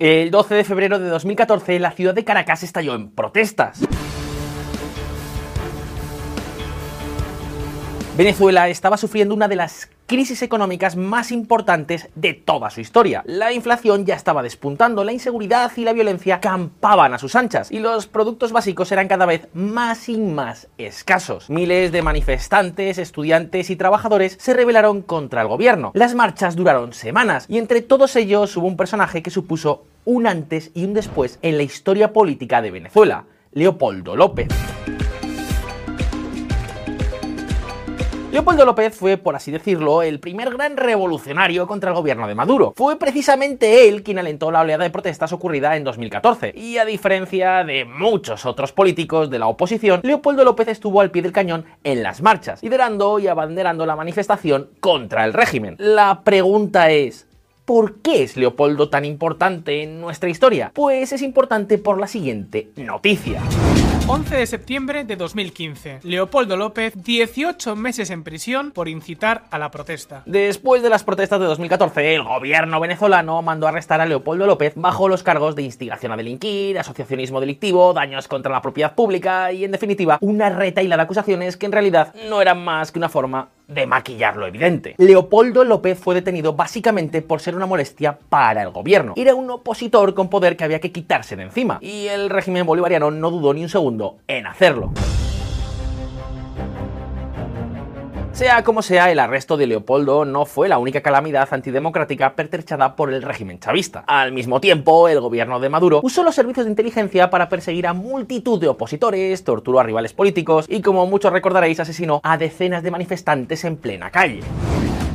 El 12 de febrero de 2014 la ciudad de Caracas estalló en protestas. Venezuela estaba sufriendo una de las crisis económicas más importantes de toda su historia. La inflación ya estaba despuntando, la inseguridad y la violencia campaban a sus anchas y los productos básicos eran cada vez más y más escasos. Miles de manifestantes, estudiantes y trabajadores se rebelaron contra el gobierno. Las marchas duraron semanas y entre todos ellos hubo un personaje que supuso un antes y un después en la historia política de Venezuela, Leopoldo López. Leopoldo López fue, por así decirlo, el primer gran revolucionario contra el gobierno de Maduro. Fue precisamente él quien alentó la oleada de protestas ocurrida en 2014. Y a diferencia de muchos otros políticos de la oposición, Leopoldo López estuvo al pie del cañón en las marchas, liderando y abanderando la manifestación contra el régimen. La pregunta es, ¿Por qué es Leopoldo tan importante en nuestra historia? Pues es importante por la siguiente noticia. 11 de septiembre de 2015. Leopoldo López, 18 meses en prisión por incitar a la protesta. Después de las protestas de 2014, el gobierno venezolano mandó arrestar a Leopoldo López bajo los cargos de instigación a delinquir, asociacionismo delictivo, daños contra la propiedad pública y, en definitiva, una retaila de acusaciones que en realidad no eran más que una forma de maquillar lo evidente. Leopoldo López fue detenido básicamente por ser una molestia para el gobierno. Era un opositor con poder que había que quitarse de encima, y el régimen bolivariano no dudó ni un segundo en hacerlo. Sea como sea, el arresto de Leopoldo no fue la única calamidad antidemocrática pertrechada por el régimen chavista. Al mismo tiempo, el gobierno de Maduro usó los servicios de inteligencia para perseguir a multitud de opositores, torturó a rivales políticos y, como muchos recordaréis, asesinó a decenas de manifestantes en plena calle.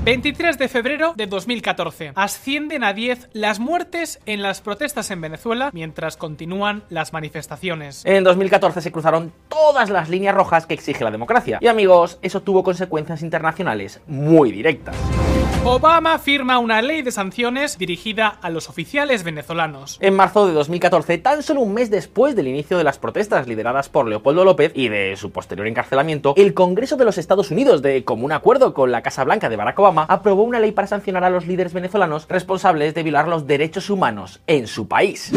23 de febrero de 2014. Ascienden a 10 las muertes en las protestas en Venezuela mientras continúan las manifestaciones. En 2014 se cruzaron todas las líneas rojas que exige la democracia. Y amigos, eso tuvo consecuencias internacionales muy directas. Obama firma una ley de sanciones dirigida a los oficiales venezolanos. En marzo de 2014, tan solo un mes después del inicio de las protestas lideradas por Leopoldo López y de su posterior encarcelamiento, el Congreso de los Estados Unidos, de común acuerdo con la Casa Blanca de Barack Obama, aprobó una ley para sancionar a los líderes venezolanos responsables de violar los derechos humanos en su país.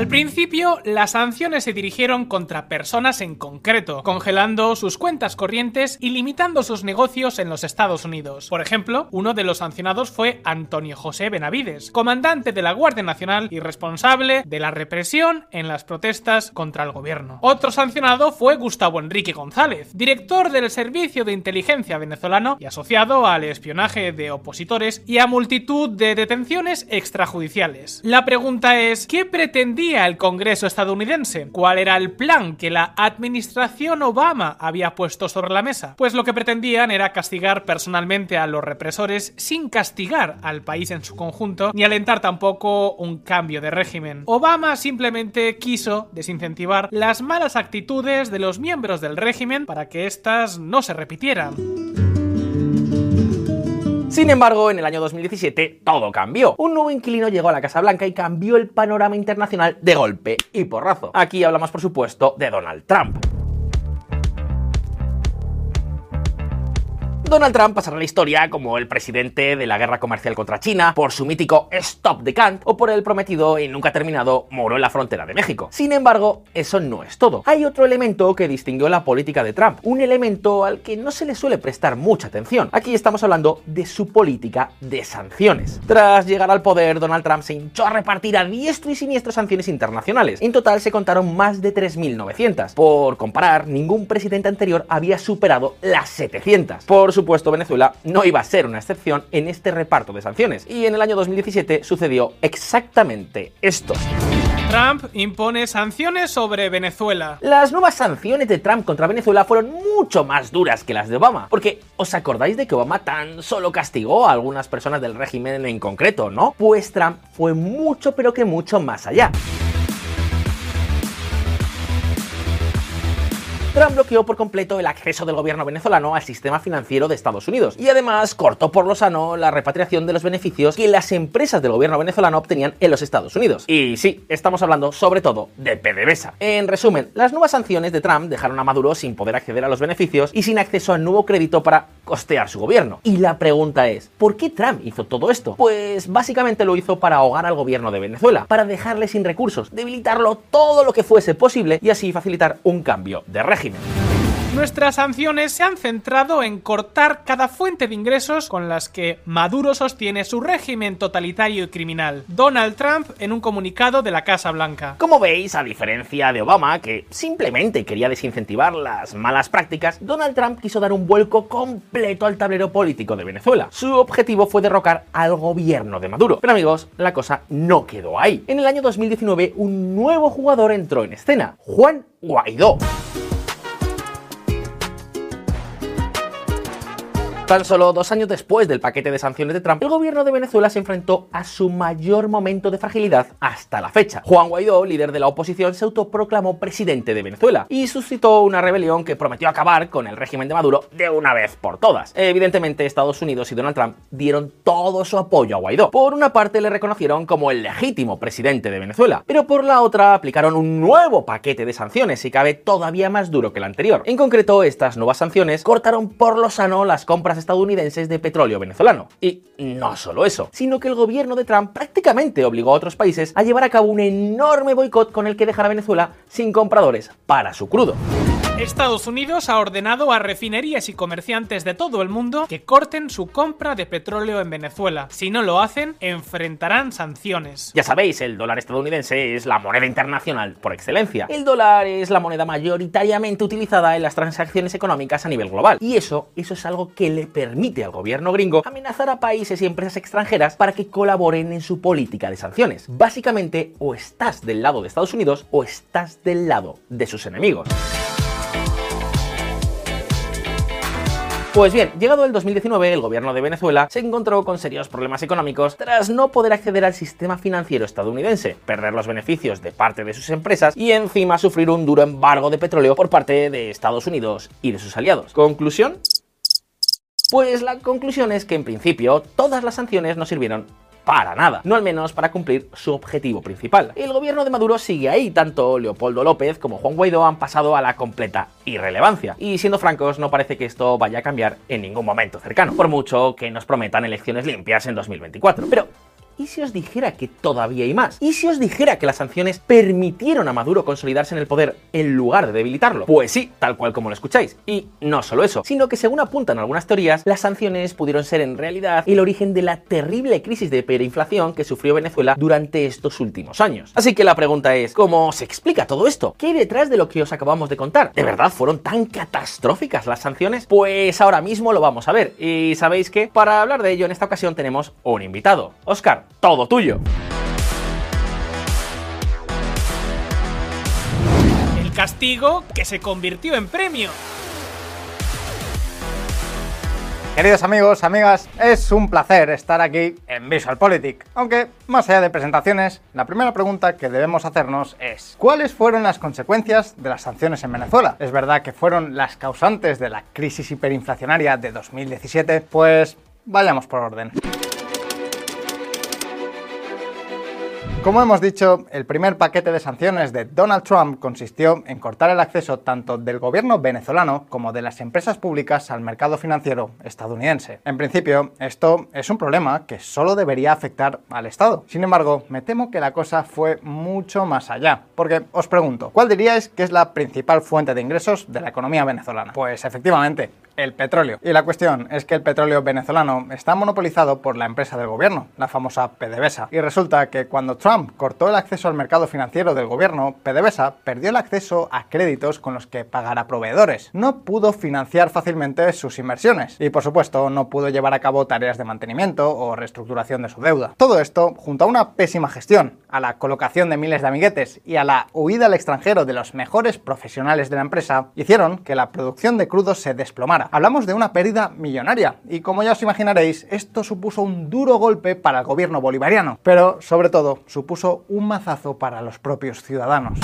Al principio, las sanciones se dirigieron contra personas en concreto, congelando sus cuentas corrientes y limitando sus negocios en los Estados Unidos. Por ejemplo, uno de los sancionados fue Antonio José Benavides, comandante de la Guardia Nacional y responsable de la represión en las protestas contra el gobierno. Otro sancionado fue Gustavo Enrique González, director del Servicio de Inteligencia venezolano y asociado al espionaje de opositores y a multitud de detenciones extrajudiciales. La pregunta es, ¿qué pretendía el Congreso estadounidense? ¿Cuál era el plan que la administración Obama había puesto sobre la mesa? Pues lo que pretendían era castigar personalmente a los represores sin castigar al país en su conjunto ni alentar tampoco un cambio de régimen. Obama simplemente quiso desincentivar las malas actitudes de los miembros del régimen para que éstas no se repitieran. Sin embargo, en el año 2017 todo cambió. Un nuevo inquilino llegó a la Casa Blanca y cambió el panorama internacional de golpe y porrazo. Aquí hablamos, por supuesto, de Donald Trump. Donald Trump pasará a la historia como el presidente de la guerra comercial contra China, por su mítico Stop the Can't o por el prometido y nunca terminado muro en la frontera de México. Sin embargo, eso no es todo. Hay otro elemento que distinguió la política de Trump, un elemento al que no se le suele prestar mucha atención. Aquí estamos hablando de su política de sanciones. Tras llegar al poder, Donald Trump se hinchó a repartir a diestro y siniestro sanciones internacionales. En total se contaron más de 3.900. Por comparar, ningún presidente anterior había superado las 700. Por supuesto, Venezuela no iba a ser una excepción en este reparto de sanciones. Y en el año 2017 sucedió exactamente esto. Trump impone sanciones sobre Venezuela. Las nuevas sanciones de Trump contra Venezuela fueron mucho más duras que las de Obama, porque ¿os acordáis de que Obama tan solo castigó a algunas personas del régimen en concreto, no? Pues Trump fue mucho pero que mucho más allá. Trump bloqueó por completo el acceso del gobierno venezolano al sistema financiero de Estados Unidos y además cortó por lo sano la repatriación de los beneficios que las empresas del gobierno venezolano obtenían en los Estados Unidos. Y sí, estamos hablando sobre todo de PDVSA. En resumen, las nuevas sanciones de Trump dejaron a Maduro sin poder acceder a los beneficios y sin acceso a nuevo crédito para costear su gobierno. Y la pregunta es, ¿por qué Trump hizo todo esto? Pues básicamente lo hizo para ahogar al gobierno de Venezuela, para dejarle sin recursos, debilitarlo todo lo que fuese posible y así facilitar un cambio de régimen. Nuestras sanciones se han centrado en cortar cada fuente de ingresos con las que Maduro sostiene su régimen totalitario y criminal. Donald Trump en un comunicado de la Casa Blanca. Como veis, a diferencia de Obama, que simplemente quería desincentivar las malas prácticas, Donald Trump quiso dar un vuelco completo al tablero político de Venezuela. Su objetivo fue derrocar al gobierno de Maduro. Pero amigos, la cosa no quedó ahí. En el año 2019, un nuevo jugador entró en escena, Juan Guaidó. Tan solo dos años después del paquete de sanciones de Trump, el gobierno de Venezuela se enfrentó a su mayor momento de fragilidad hasta la fecha. Juan Guaidó, líder de la oposición, se autoproclamó presidente de Venezuela y suscitó una rebelión que prometió acabar con el régimen de Maduro de una vez por todas. Evidentemente, Estados Unidos y Donald Trump dieron todo su apoyo a Guaidó. Por una parte, le reconocieron como el legítimo presidente de Venezuela, pero por la otra, aplicaron un nuevo paquete de sanciones y cabe todavía más duro que el anterior. En concreto, estas nuevas sanciones cortaron por lo sano las compras estadounidenses de petróleo venezolano. Y no solo eso, sino que el gobierno de Trump prácticamente obligó a otros países a llevar a cabo un enorme boicot con el que dejar a Venezuela sin compradores para su crudo. Estados Unidos ha ordenado a refinerías y comerciantes de todo el mundo que corten su compra de petróleo en Venezuela. Si no lo hacen, enfrentarán sanciones. Ya sabéis, el dólar estadounidense es la moneda internacional por excelencia. El dólar es la moneda mayoritariamente utilizada en las transacciones económicas a nivel global. Y eso, eso es algo que le permite al gobierno gringo amenazar a países y empresas extranjeras para que colaboren en su política de sanciones. Básicamente, o estás del lado de Estados Unidos o estás del lado de sus enemigos. Pues bien, llegado el 2019, el gobierno de Venezuela se encontró con serios problemas económicos tras no poder acceder al sistema financiero estadounidense, perder los beneficios de parte de sus empresas y encima sufrir un duro embargo de petróleo por parte de Estados Unidos y de sus aliados. ¿Conclusión? Pues la conclusión es que en principio todas las sanciones no sirvieron para nada, no al menos para cumplir su objetivo principal. El gobierno de Maduro sigue ahí, tanto Leopoldo López como Juan Guaidó han pasado a la completa irrelevancia. Y siendo francos, no parece que esto vaya a cambiar en ningún momento cercano, por mucho que nos prometan elecciones limpias en 2024. Pero ¿Y si os dijera que todavía hay más? ¿Y si os dijera que las sanciones permitieron a Maduro consolidarse en el poder en lugar de debilitarlo? Pues sí, tal cual como lo escucháis. Y no solo eso, sino que según apuntan algunas teorías, las sanciones pudieron ser en realidad el origen de la terrible crisis de hiperinflación que sufrió Venezuela durante estos últimos años. Así que la pregunta es, ¿cómo se explica todo esto? ¿Qué hay detrás de lo que os acabamos de contar? ¿De verdad fueron tan catastróficas las sanciones? Pues ahora mismo lo vamos a ver. Y sabéis que para hablar de ello en esta ocasión tenemos un invitado. Oscar, todo tuyo. El castigo que se convirtió en premio. Queridos amigos, amigas, es un placer estar aquí en VisualPolitik. Aunque, más allá de presentaciones, la primera pregunta que debemos hacernos es ¿cuáles fueron las consecuencias de las sanciones en Venezuela? ¿Es verdad que fueron las causantes de la crisis hiperinflacionaria de 2017? Pues vayamos por orden. Como hemos dicho, el primer paquete de sanciones de Donald Trump consistió en cortar el acceso tanto del gobierno venezolano como de las empresas públicas al mercado financiero estadounidense. En principio, esto es un problema que solo debería afectar al Estado. Sin embargo, me temo que la cosa fue mucho más allá. Porque os pregunto, ¿cuál diríais que es la principal fuente de ingresos de la economía venezolana? Pues efectivamente, el petróleo. Y la cuestión es que el petróleo venezolano está monopolizado por la empresa del gobierno, la famosa PDVSA. Y resulta que cuando Trump cortó el acceso al mercado financiero del gobierno, PDVSA perdió el acceso a créditos con los que pagar proveedores. No pudo financiar fácilmente sus inversiones y por supuesto no pudo llevar a cabo tareas de mantenimiento o reestructuración de su deuda. Todo esto, junto a una pésima gestión, a la colocación de miles de amiguetes y a la huida al extranjero de los mejores profesionales de la empresa, hicieron que la producción de crudo se desplomara. Hablamos de una pérdida millonaria y como ya os imaginaréis, esto supuso un duro golpe para el gobierno bolivariano, pero sobre todo supuso un mazazo para los propios ciudadanos.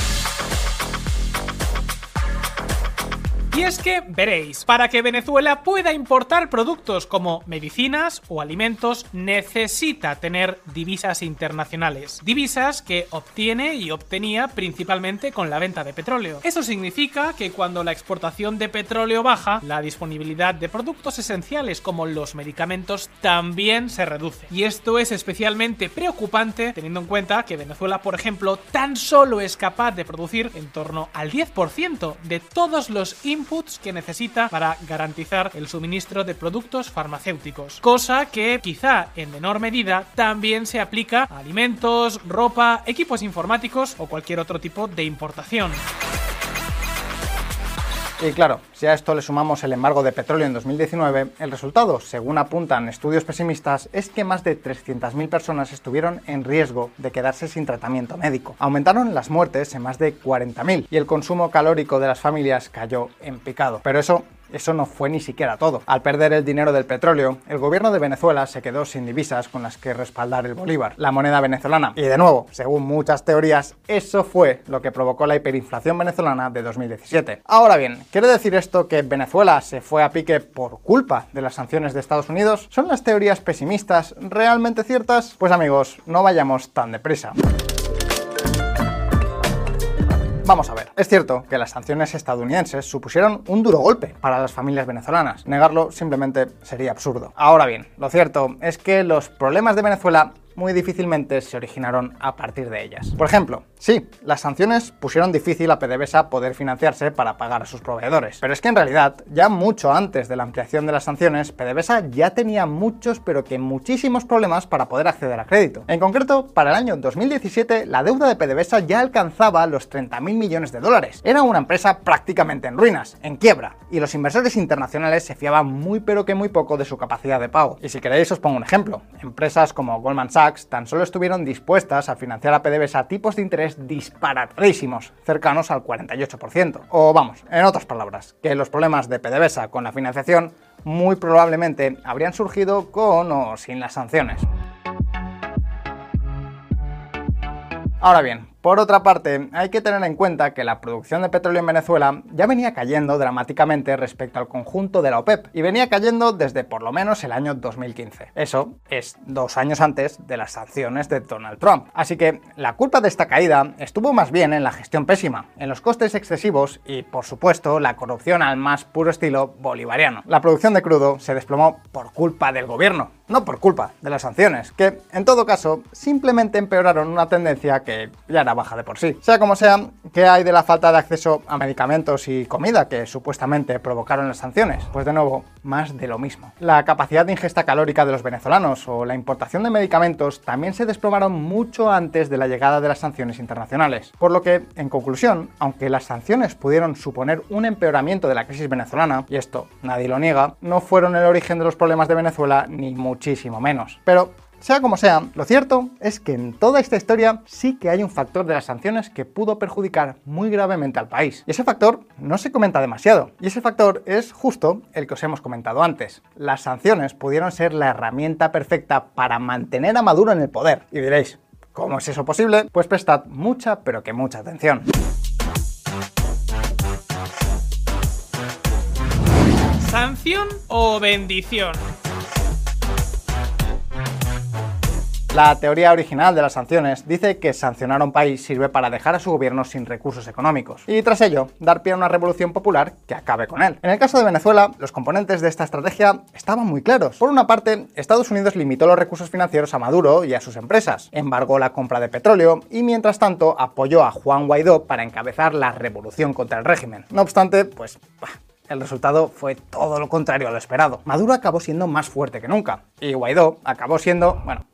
Y es que, veréis, para que Venezuela pueda importar productos como medicinas o alimentos, necesita tener divisas internacionales. Divisas que obtiene y obtenía principalmente con la venta de petróleo. Eso significa que cuando la exportación de petróleo baja, la disponibilidad de productos esenciales como los medicamentos también se reduce. Y esto es especialmente preocupante teniendo en cuenta que Venezuela, por ejemplo, tan solo es capaz de producir en torno al 10% de todos los inputs que necesita para garantizar el suministro de productos farmacéuticos. Cosa que quizá en menor medida también se aplica a alimentos, ropa, equipos informáticos o cualquier otro tipo de importación. Y claro, si a esto le sumamos el embargo de petróleo en 2019, el resultado, según apuntan estudios pesimistas, es que más de 300.000 personas estuvieron en riesgo de quedarse sin tratamiento médico. Aumentaron las muertes en más de 40.000 y el consumo calórico de las familias cayó en picado. Pero eso eso no fue ni siquiera todo. Al perder el dinero del petróleo, el gobierno de Venezuela se quedó sin divisas con las que respaldar el bolívar, la moneda venezolana. Y de nuevo, según muchas teorías, eso fue lo que provocó la hiperinflación venezolana de 2017. Ahora bien, ¿quiere decir esto que Venezuela se fue a pique por culpa de las sanciones de Estados Unidos? ¿Son las teorías pesimistas realmente ciertas? Pues amigos, no vayamos tan deprisa. Vamos a ver, es cierto que las sanciones estadounidenses supusieron un duro golpe para las familias venezolanas. Negarlo simplemente sería absurdo. Ahora bien, lo cierto es que los problemas de Venezuela muy difícilmente se originaron a partir de ellas. Por ejemplo, sí, las sanciones pusieron difícil a PDVSA poder financiarse para pagar a sus proveedores, pero es que en realidad, ya mucho antes de la ampliación de las sanciones, PDVSA ya tenía muchos, pero que muchísimos problemas para poder acceder a crédito. En concreto, para el año 2017, la deuda de PDVSA ya alcanzaba los 30.000 millones de dólares. Era una empresa prácticamente en ruinas, en quiebra, y los inversores internacionales se fiaban muy pero que muy poco de su capacidad de pago. Y si queréis os pongo un ejemplo. Empresas como Goldman Sachs, tan solo estuvieron dispuestas a financiar a PDVSA tipos de interés disparatadísimos, cercanos al 48%. O vamos, en otras palabras, que los problemas de PDVSA con la financiación muy probablemente habrían surgido con o sin las sanciones. Ahora bien, por otra parte, hay que tener en cuenta que la producción de petróleo en Venezuela ya venía cayendo dramáticamente respecto al conjunto de la OPEP y venía cayendo desde por lo menos el año 2015. Eso es dos años antes de las sanciones de Donald Trump. Así que la culpa de esta caída estuvo más bien en la gestión pésima, en los costes excesivos y, por supuesto, la corrupción al más puro estilo bolivariano. La producción de crudo se desplomó por culpa del gobierno, no por culpa de las sanciones, que en todo caso simplemente empeoraron una tendencia que ya era baja de por sí. Sea como sea, ¿qué hay de la falta de acceso a medicamentos y comida que supuestamente provocaron las sanciones? Pues de nuevo, más de lo mismo. La capacidad de ingesta calórica de los venezolanos o la importación de medicamentos también se desplomaron mucho antes de la llegada de las sanciones internacionales. Por lo que, en conclusión, aunque las sanciones pudieron suponer un empeoramiento de la crisis venezolana, y esto nadie lo niega, no fueron el origen de los problemas de Venezuela ni muchísimo menos. Pero sea como sea, lo cierto es que en toda esta historia sí que hay un factor de las sanciones que pudo perjudicar muy gravemente al país. Y ese factor no se comenta demasiado. Y ese factor es justo el que os hemos comentado antes. Las sanciones pudieron ser la herramienta perfecta para mantener a Maduro en el poder. Y diréis, ¿cómo es eso posible? Pues prestad mucha, pero que mucha atención. ¿Sanción o bendición? La teoría original de las sanciones dice que sancionar a un país sirve para dejar a su gobierno sin recursos económicos y tras ello dar pie a una revolución popular que acabe con él. En el caso de Venezuela, los componentes de esta estrategia estaban muy claros. Por una parte, Estados Unidos limitó los recursos financieros a Maduro y a sus empresas, embargó la compra de petróleo y mientras tanto apoyó a Juan Guaidó para encabezar la revolución contra el régimen. No obstante, pues el resultado fue todo lo contrario a lo esperado. Maduro acabó siendo más fuerte que nunca y Guaidó acabó siendo, bueno,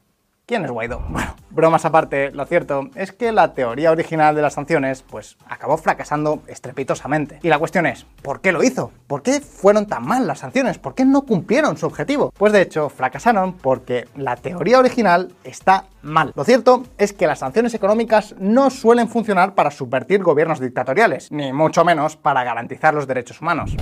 ¿Quién es Guaidó? Bueno, bromas aparte, lo cierto es que la teoría original de las sanciones pues acabó fracasando estrepitosamente. Y la cuestión es, ¿por qué lo hizo? ¿Por qué fueron tan mal las sanciones? ¿Por qué no cumplieron su objetivo? Pues de hecho, fracasaron porque la teoría original está mal. Lo cierto es que las sanciones económicas no suelen funcionar para subvertir gobiernos dictatoriales, ni mucho menos para garantizar los derechos humanos.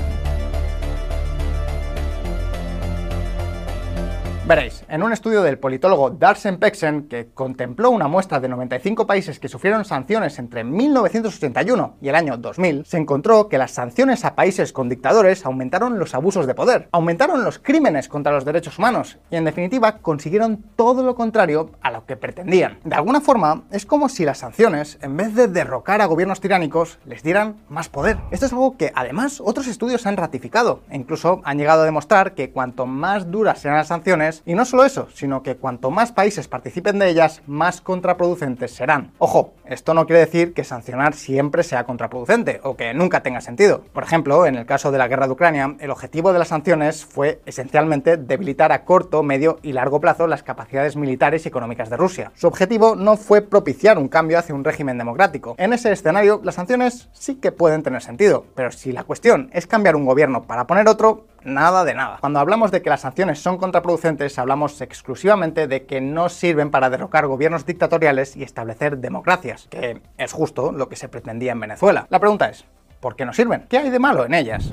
Veréis, en un estudio del politólogo Darsen Pexen, que contempló una muestra de 95 países que sufrieron sanciones entre 1981 y el año 2000, se encontró que las sanciones a países con dictadores aumentaron los abusos de poder, aumentaron los crímenes contra los derechos humanos y en definitiva consiguieron todo lo contrario que pretendían. De alguna forma, es como si las sanciones, en vez de derrocar a gobiernos tiránicos, les dieran más poder. Esto es algo que además otros estudios han ratificado e incluso han llegado a demostrar que cuanto más duras sean las sanciones, y no solo eso, sino que cuanto más países participen de ellas, más contraproducentes serán. Ojo, esto no quiere decir que sancionar siempre sea contraproducente o que nunca tenga sentido. Por ejemplo, en el caso de la guerra de Ucrania, el objetivo de las sanciones fue esencialmente debilitar a corto, medio y largo plazo las capacidades militares y económicas de Rusia. Su objetivo no fue propiciar un cambio hacia un régimen democrático. En ese escenario, las sanciones sí que pueden tener sentido, pero si la cuestión es cambiar un gobierno para poner otro, nada de nada. Cuando hablamos de que las sanciones son contraproducentes, hablamos exclusivamente de que no sirven para derrocar gobiernos dictatoriales y establecer democracias, que es justo lo que se pretendía en Venezuela. La pregunta es, ¿por qué no sirven? ¿Qué hay de malo en ellas?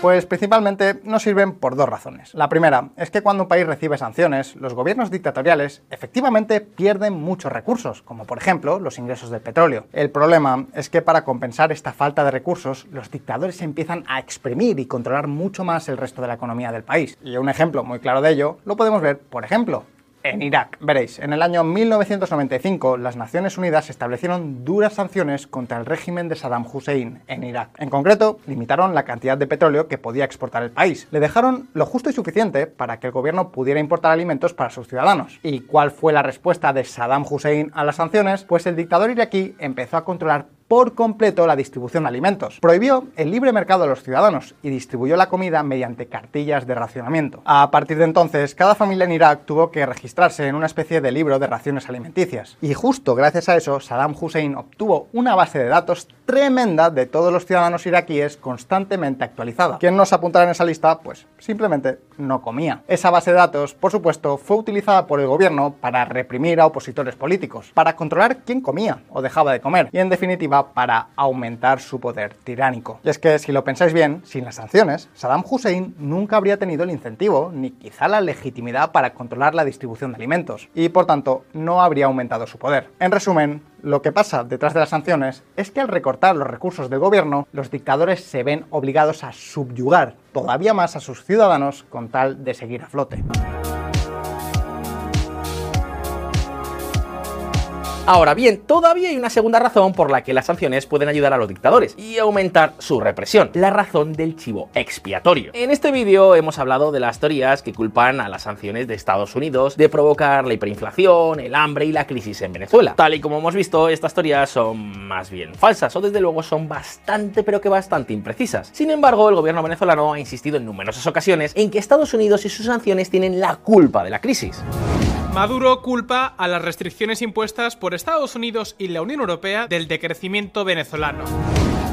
Pues principalmente no sirven por dos razones. La primera es que cuando un país recibe sanciones, los gobiernos dictatoriales efectivamente pierden muchos recursos, como por ejemplo los ingresos del petróleo. El problema es que para compensar esta falta de recursos, los dictadores empiezan a exprimir y controlar mucho más el resto de la economía del país. Y un ejemplo muy claro de ello lo podemos ver, por ejemplo, en Irak. Veréis, en el año 1995 las Naciones Unidas establecieron duras sanciones contra el régimen de Saddam Hussein en Irak. En concreto, limitaron la cantidad de petróleo que podía exportar el país. Le dejaron lo justo y suficiente para que el gobierno pudiera importar alimentos para sus ciudadanos. ¿Y cuál fue la respuesta de Saddam Hussein a las sanciones? Pues el dictador iraquí empezó a controlar por completo la distribución de alimentos. Prohibió el libre mercado a los ciudadanos y distribuyó la comida mediante cartillas de racionamiento. A partir de entonces, cada familia en Irak tuvo que registrarse en una especie de libro de raciones alimenticias. Y justo gracias a eso, Saddam Hussein obtuvo una base de datos tremenda de todos los ciudadanos iraquíes constantemente actualizada. ¿Quién no se apuntara en esa lista? Pues simplemente no comía. Esa base de datos, por supuesto, fue utilizada por el gobierno para reprimir a opositores políticos, para controlar quién comía o dejaba de comer y en definitiva para aumentar su poder tiránico. Y es que, si lo pensáis bien, sin las sanciones, Saddam Hussein nunca habría tenido el incentivo, ni quizá la legitimidad para controlar la distribución de alimentos, y por tanto no habría aumentado su poder. En resumen, lo que pasa detrás de las sanciones es que al recortar los recursos del gobierno, los dictadores se ven obligados a subyugar todavía más a sus ciudadanos con tal de seguir a flote. Ahora bien, todavía hay una segunda razón por la que las sanciones pueden ayudar a los dictadores y aumentar su represión, la razón del chivo expiatorio. En este vídeo hemos hablado de las teorías que culpan a las sanciones de Estados Unidos de provocar la hiperinflación, el hambre y la crisis en Venezuela. Tal y como hemos visto, estas teorías son más bien falsas o desde luego son bastante pero que bastante imprecisas. Sin embargo, el gobierno venezolano ha insistido en numerosas ocasiones en que Estados Unidos y sus sanciones tienen la culpa de la crisis. Maduro culpa a las restricciones impuestas por Estados Unidos y la Unión Europea del decrecimiento venezolano.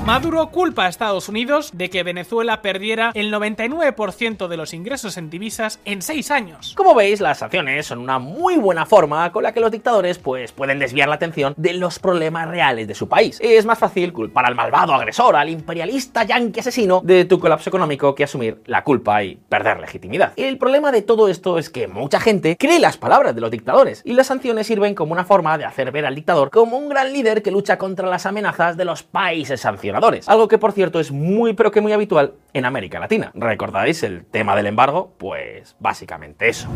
Maduro culpa a Estados Unidos de que Venezuela perdiera el 99% de los ingresos en divisas en seis años. Como veis, las sanciones son una muy buena forma con la que los dictadores pues, pueden desviar la atención de los problemas reales de su país. Es más fácil culpar al malvado agresor, al imperialista yanqui asesino de tu colapso económico que asumir la culpa y perder legitimidad. El problema de todo esto es que mucha gente cree las palabras de los dictadores y las sanciones sirven como una forma de hacer ver al dictador como un gran líder que lucha contra las amenazas de los países sancionados algo que por cierto es muy pero que muy habitual en América Latina. ¿Recordáis el tema del embargo? Pues básicamente eso.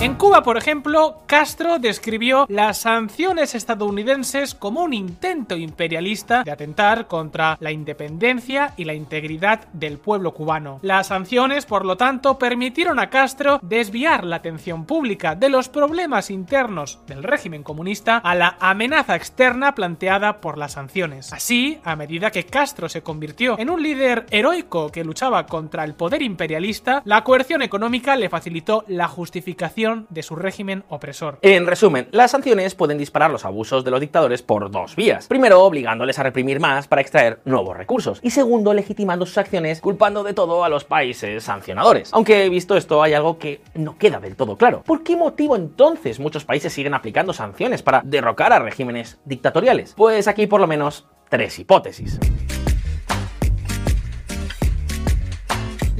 En Cuba, por ejemplo, Castro describió las sanciones estadounidenses como un intento imperialista de atentar contra la independencia y la integridad del pueblo cubano. Las sanciones, por lo tanto, permitieron a Castro desviar la atención pública de los problemas internos del régimen comunista a la amenaza externa planteada por las sanciones. Así, a medida que Castro se convirtió en un líder heroico que luchaba contra el poder imperialista, la coerción económica le facilitó la justificación de su régimen opresor. En resumen, las sanciones pueden disparar los abusos de los dictadores por dos vías. Primero, obligándoles a reprimir más para extraer nuevos recursos. Y segundo, legitimando sus acciones culpando de todo a los países sancionadores. Aunque visto esto, hay algo que no queda del todo claro. ¿Por qué motivo entonces muchos países siguen aplicando sanciones para derrocar a regímenes dictatoriales? Pues aquí por lo menos tres hipótesis.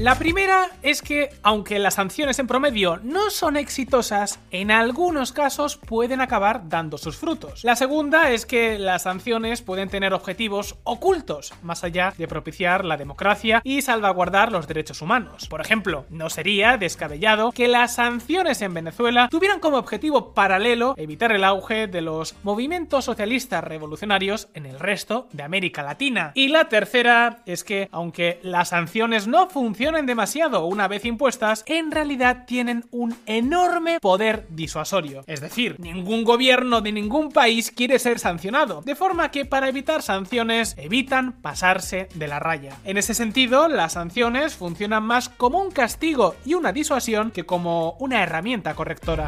La primera es que, aunque las sanciones en promedio no son exitosas, en algunos casos pueden acabar dando sus frutos. La segunda es que las sanciones pueden tener objetivos ocultos, más allá de propiciar la democracia y salvaguardar los derechos humanos. Por ejemplo, no sería descabellado que las sanciones en Venezuela tuvieran como objetivo paralelo evitar el auge de los movimientos socialistas revolucionarios en el resto de América Latina. Y la tercera es que, aunque las sanciones no funcionan demasiado una vez impuestas, en realidad tienen un enorme poder disuasorio. Es decir, ningún gobierno de ningún país quiere ser sancionado, de forma que para evitar sanciones evitan pasarse de la raya. En ese sentido, las sanciones funcionan más como un castigo y una disuasión que como una herramienta correctora.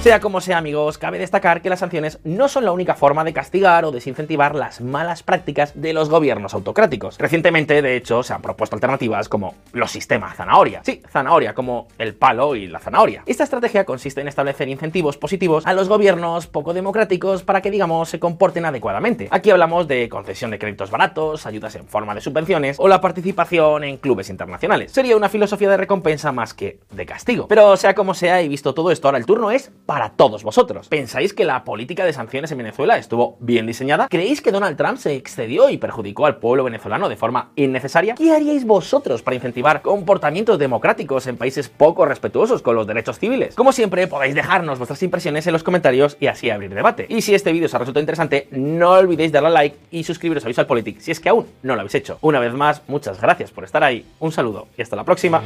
Sea como sea, amigos, cabe destacar que las sanciones no son la única forma de castigar o desincentivar las malas prácticas de los gobiernos autocráticos. Recientemente, de hecho, se han propuesto alternativas como los sistemas zanahoria. Sí, zanahoria, como el palo y la zanahoria. Esta estrategia consiste en establecer incentivos positivos a los gobiernos poco democráticos para que, digamos, se comporten adecuadamente. Aquí hablamos de concesión de créditos baratos, ayudas en forma de subvenciones o la participación en clubes internacionales. Sería una filosofía de recompensa más que de castigo. Pero sea como sea, y visto todo esto, ahora el turno es para todos vosotros. ¿Pensáis que la política de sanciones en Venezuela estuvo bien diseñada? ¿Creéis que Donald Trump se excedió y perjudicó al pueblo venezolano de forma innecesaria? ¿Qué haríais vosotros para incentivar comportamientos democráticos en países poco respetuosos con los derechos civiles? Como siempre, podéis dejarnos vuestras impresiones en los comentarios y así abrir debate. Y si este vídeo os ha resultado interesante, no olvidéis darle a like y suscribiros a Visual Politic si es que aún no lo habéis hecho. Una vez más, muchas gracias por estar ahí, un saludo y hasta la próxima.